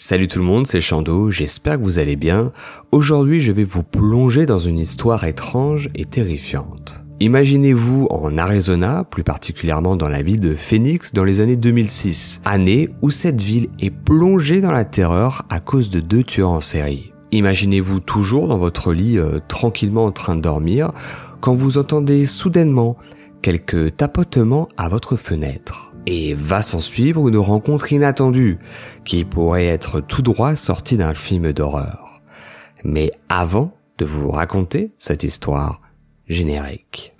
Salut tout le monde, c'est Chando, j'espère que vous allez bien. Aujourd'hui je vais vous plonger dans une histoire étrange et terrifiante. Imaginez-vous en Arizona, plus particulièrement dans la ville de Phoenix dans les années 2006, année où cette ville est plongée dans la terreur à cause de deux tueurs en série. Imaginez-vous toujours dans votre lit euh, tranquillement en train de dormir quand vous entendez soudainement quelques tapotements à votre fenêtre et va s'en suivre une rencontre inattendue qui pourrait être tout droit sortie d'un film d'horreur. Mais avant de vous raconter cette histoire générique.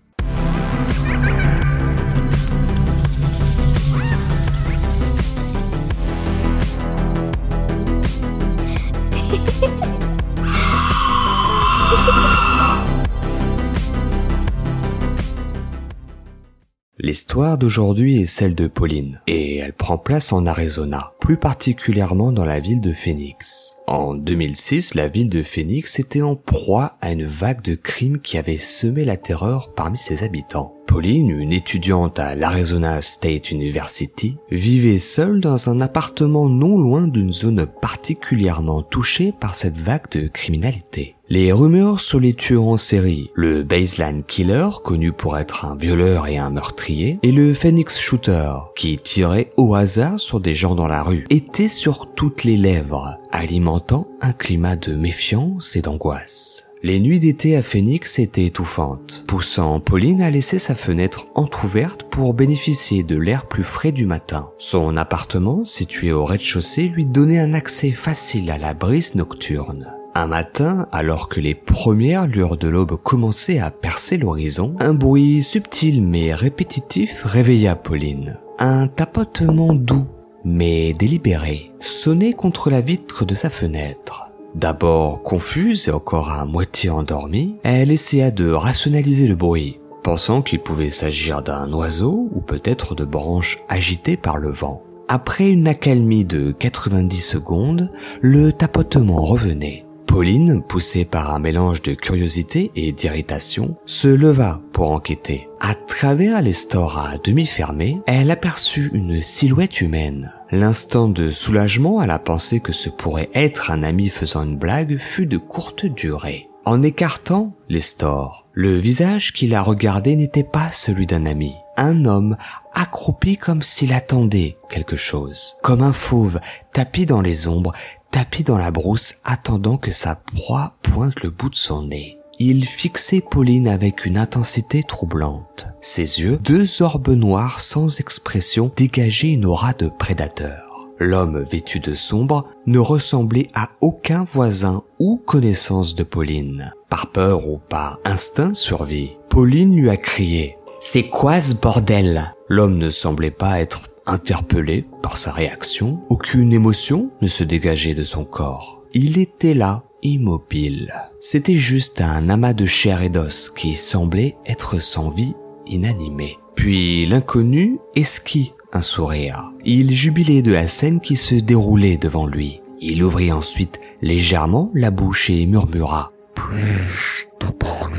L'histoire d'aujourd'hui est celle de Pauline, et elle prend place en Arizona, plus particulièrement dans la ville de Phoenix. En 2006, la ville de Phoenix était en proie à une vague de crimes qui avait semé la terreur parmi ses habitants. Pauline, une étudiante à l'Arizona State University, vivait seule dans un appartement non loin d'une zone particulièrement touchée par cette vague de criminalité. Les rumeurs sur les tueurs en série, le Baseline Killer, connu pour être un violeur et un meurtrier, et le Phoenix Shooter, qui tirait au hasard sur des gens dans la rue, étaient sur toutes les lèvres, alimentant un climat de méfiance et d'angoisse. Les nuits d'été à Phoenix étaient étouffantes, poussant Pauline à laisser sa fenêtre entr'ouverte pour bénéficier de l'air plus frais du matin. Son appartement, situé au rez-de-chaussée, lui donnait un accès facile à la brise nocturne. Un matin, alors que les premières lueurs de l'aube commençaient à percer l'horizon, un bruit subtil mais répétitif réveilla Pauline. Un tapotement doux mais délibéré sonnait contre la vitre de sa fenêtre. D'abord confuse et encore à moitié endormie, elle essaya de rationaliser le bruit, pensant qu'il pouvait s'agir d'un oiseau ou peut-être de branches agitées par le vent. Après une accalmie de 90 secondes, le tapotement revenait. Pauline, poussée par un mélange de curiosité et d'irritation, se leva pour enquêter. À travers les stores à demi fermés, elle aperçut une silhouette humaine. L'instant de soulagement à la pensée que ce pourrait être un ami faisant une blague fut de courte durée. En écartant les stores, le visage qui la regardait n'était pas celui d'un ami. Un homme accroupi comme s'il attendait quelque chose, comme un fauve tapi dans les ombres tapis dans la brousse attendant que sa proie pointe le bout de son nez. Il fixait Pauline avec une intensité troublante. Ses yeux, deux orbes noirs sans expression, dégageaient une aura de prédateur. L'homme vêtu de sombre ne ressemblait à aucun voisin ou connaissance de Pauline. Par peur ou par instinct survie, Pauline lui a crié ⁇ C'est quoi ce bordel ?⁇ L'homme ne semblait pas être Interpellé par sa réaction, aucune émotion ne se dégageait de son corps. Il était là, immobile. C'était juste un amas de chair et d'os qui semblait être sans vie, inanimé. Puis l'inconnu esquit un sourire. Il jubilait de la scène qui se déroulait devant lui. Il ouvrit ensuite légèrement la bouche et murmura Puis-je te parler?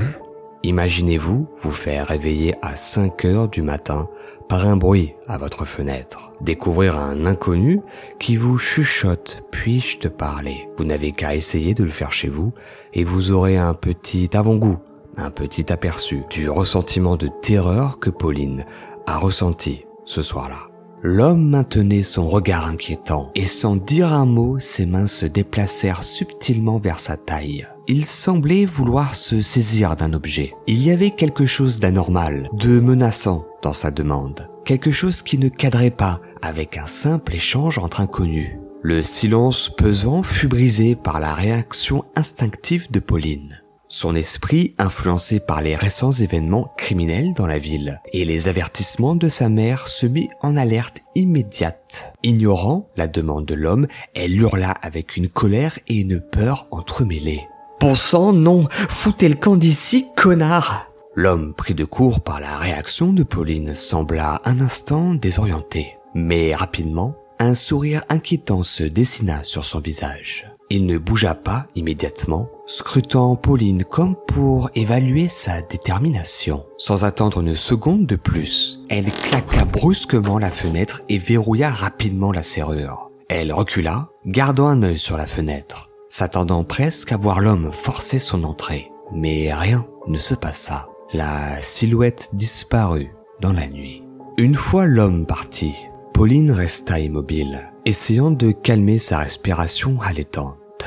Imaginez-vous vous faire réveiller à 5 heures du matin par un bruit à votre fenêtre. Découvrir un inconnu qui vous chuchote puis-je te parler? Vous n'avez qu'à essayer de le faire chez vous et vous aurez un petit avant-goût, un petit aperçu du ressentiment de terreur que Pauline a ressenti ce soir-là. L'homme maintenait son regard inquiétant et sans dire un mot, ses mains se déplacèrent subtilement vers sa taille. Il semblait vouloir se saisir d'un objet. Il y avait quelque chose d'anormal, de menaçant dans sa demande. Quelque chose qui ne cadrait pas avec un simple échange entre inconnus. Le silence pesant fut brisé par la réaction instinctive de Pauline son esprit influencé par les récents événements criminels dans la ville et les avertissements de sa mère se mit en alerte immédiate. Ignorant la demande de l'homme, elle hurla avec une colère et une peur entremêlées. Bon sang, non, foutez le camp d'ici, connard! L'homme pris de court par la réaction de Pauline sembla un instant désorienté, mais rapidement, un sourire inquiétant se dessina sur son visage. Il ne bougea pas immédiatement, scrutant Pauline comme pour évaluer sa détermination. Sans attendre une seconde de plus, elle claqua brusquement la fenêtre et verrouilla rapidement la serrure. Elle recula, gardant un œil sur la fenêtre, s'attendant presque à voir l'homme forcer son entrée. Mais rien ne se passa. La silhouette disparut dans la nuit. Une fois l'homme parti, Pauline resta immobile, essayant de calmer sa respiration haletante.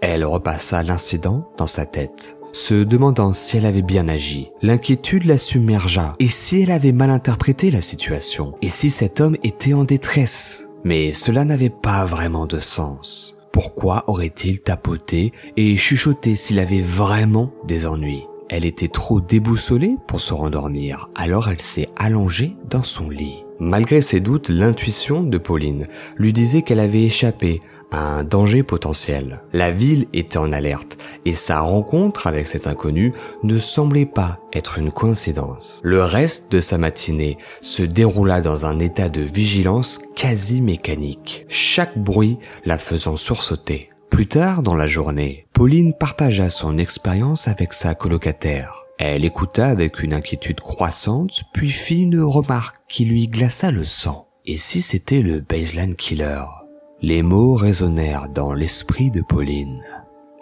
Elle repassa l'incident dans sa tête, se demandant si elle avait bien agi. L'inquiétude la submergea, et si elle avait mal interprété la situation, et si cet homme était en détresse? Mais cela n'avait pas vraiment de sens. Pourquoi aurait-il tapoté et chuchoté s'il avait vraiment des ennuis? Elle était trop déboussolée pour se rendormir, alors elle s'est allongée dans son lit. Malgré ses doutes, l'intuition de Pauline lui disait qu'elle avait échappé un danger potentiel. La ville était en alerte et sa rencontre avec cet inconnu ne semblait pas être une coïncidence. Le reste de sa matinée se déroula dans un état de vigilance quasi mécanique, chaque bruit la faisant sursauter. Plus tard dans la journée, Pauline partagea son expérience avec sa colocataire. Elle écouta avec une inquiétude croissante, puis fit une remarque qui lui glaça le sang. Et si c'était le baseline killer? Les mots résonnèrent dans l'esprit de Pauline.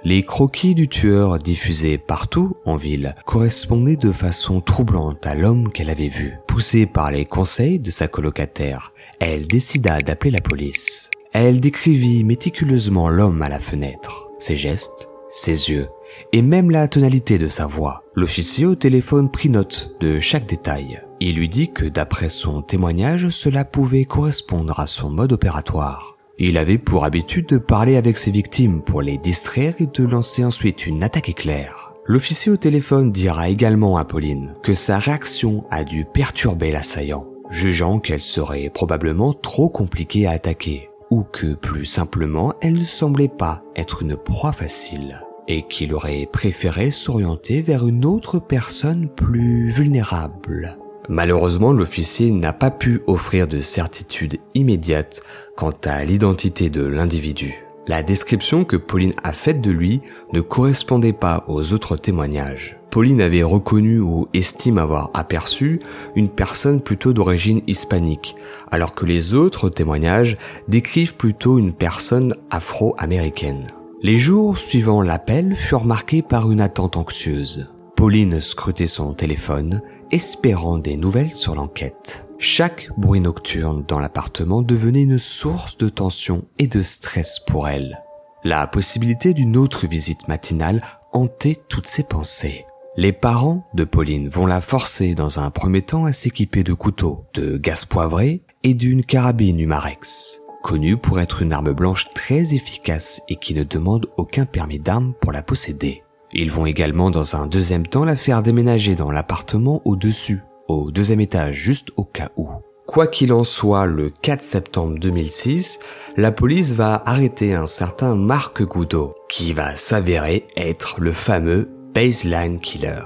Les croquis du tueur diffusés partout en ville correspondaient de façon troublante à l'homme qu'elle avait vu. Poussée par les conseils de sa colocataire, elle décida d'appeler la police. Elle décrivit méticuleusement l'homme à la fenêtre, ses gestes, ses yeux, et même la tonalité de sa voix. L'officier au téléphone prit note de chaque détail. Il lui dit que d'après son témoignage, cela pouvait correspondre à son mode opératoire. Il avait pour habitude de parler avec ses victimes pour les distraire et de lancer ensuite une attaque éclair. L'officier au téléphone dira également à Pauline que sa réaction a dû perturber l'assaillant, jugeant qu'elle serait probablement trop compliquée à attaquer, ou que plus simplement elle ne semblait pas être une proie facile et qu'il aurait préféré s'orienter vers une autre personne plus vulnérable. Malheureusement, l'officier n'a pas pu offrir de certitude immédiate quant à l'identité de l'individu. La description que Pauline a faite de lui ne correspondait pas aux autres témoignages. Pauline avait reconnu ou estime avoir aperçu une personne plutôt d'origine hispanique, alors que les autres témoignages décrivent plutôt une personne afro-américaine. Les jours suivant l'appel furent marqués par une attente anxieuse. Pauline scrutait son téléphone, espérant des nouvelles sur l'enquête. Chaque bruit nocturne dans l'appartement devenait une source de tension et de stress pour elle. La possibilité d'une autre visite matinale hantait toutes ses pensées. Les parents de Pauline vont la forcer dans un premier temps à s'équiper de couteaux, de gaz poivré et d'une carabine Humarex connue pour être une arme blanche très efficace et qui ne demande aucun permis d'arme pour la posséder. Ils vont également dans un deuxième temps la faire déménager dans l'appartement au-dessus, au deuxième étage, juste au cas où. Quoi qu'il en soit, le 4 septembre 2006, la police va arrêter un certain Marc Goudot, qui va s'avérer être le fameux baseline killer.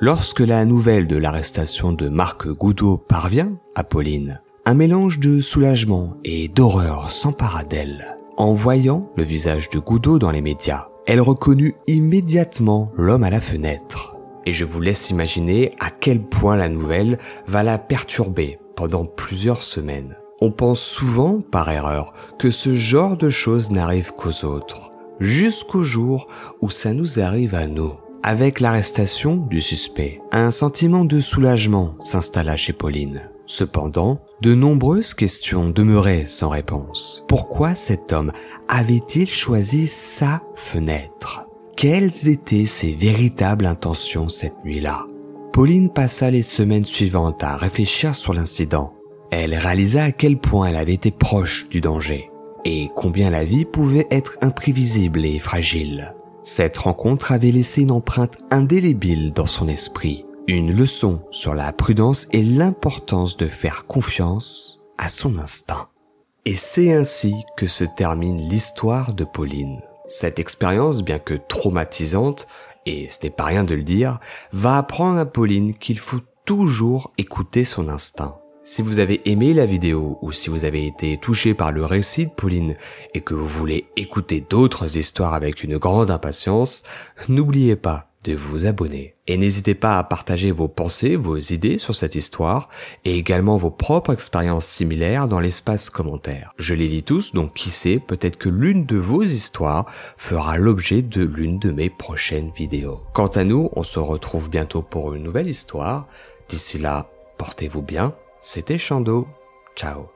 Lorsque la nouvelle de l'arrestation de Marc Goudot parvient à Pauline, un mélange de soulagement et d'horreur s'empara d'elle. En voyant le visage de Goudot dans les médias, elle reconnut immédiatement l'homme à la fenêtre. Et je vous laisse imaginer à quel point la nouvelle va la perturber pendant plusieurs semaines. On pense souvent, par erreur, que ce genre de choses n'arrive qu'aux autres, jusqu'au jour où ça nous arrive à nous. Avec l'arrestation du suspect, un sentiment de soulagement s'installa chez Pauline. Cependant, de nombreuses questions demeuraient sans réponse. Pourquoi cet homme avait-il choisi sa fenêtre? Quelles étaient ses véritables intentions cette nuit-là? Pauline passa les semaines suivantes à réfléchir sur l'incident. Elle réalisa à quel point elle avait été proche du danger et combien la vie pouvait être imprévisible et fragile. Cette rencontre avait laissé une empreinte indélébile dans son esprit une leçon sur la prudence et l'importance de faire confiance à son instinct. Et c'est ainsi que se termine l'histoire de Pauline. Cette expérience, bien que traumatisante, et ce n'est pas rien de le dire, va apprendre à Pauline qu'il faut toujours écouter son instinct. Si vous avez aimé la vidéo ou si vous avez été touché par le récit de Pauline et que vous voulez écouter d'autres histoires avec une grande impatience, n'oubliez pas de vous abonner. Et n'hésitez pas à partager vos pensées, vos idées sur cette histoire et également vos propres expériences similaires dans l'espace commentaire. Je les lis tous, donc qui sait, peut-être que l'une de vos histoires fera l'objet de l'une de mes prochaines vidéos. Quant à nous, on se retrouve bientôt pour une nouvelle histoire. D'ici là, portez-vous bien. C'était Chando. Ciao.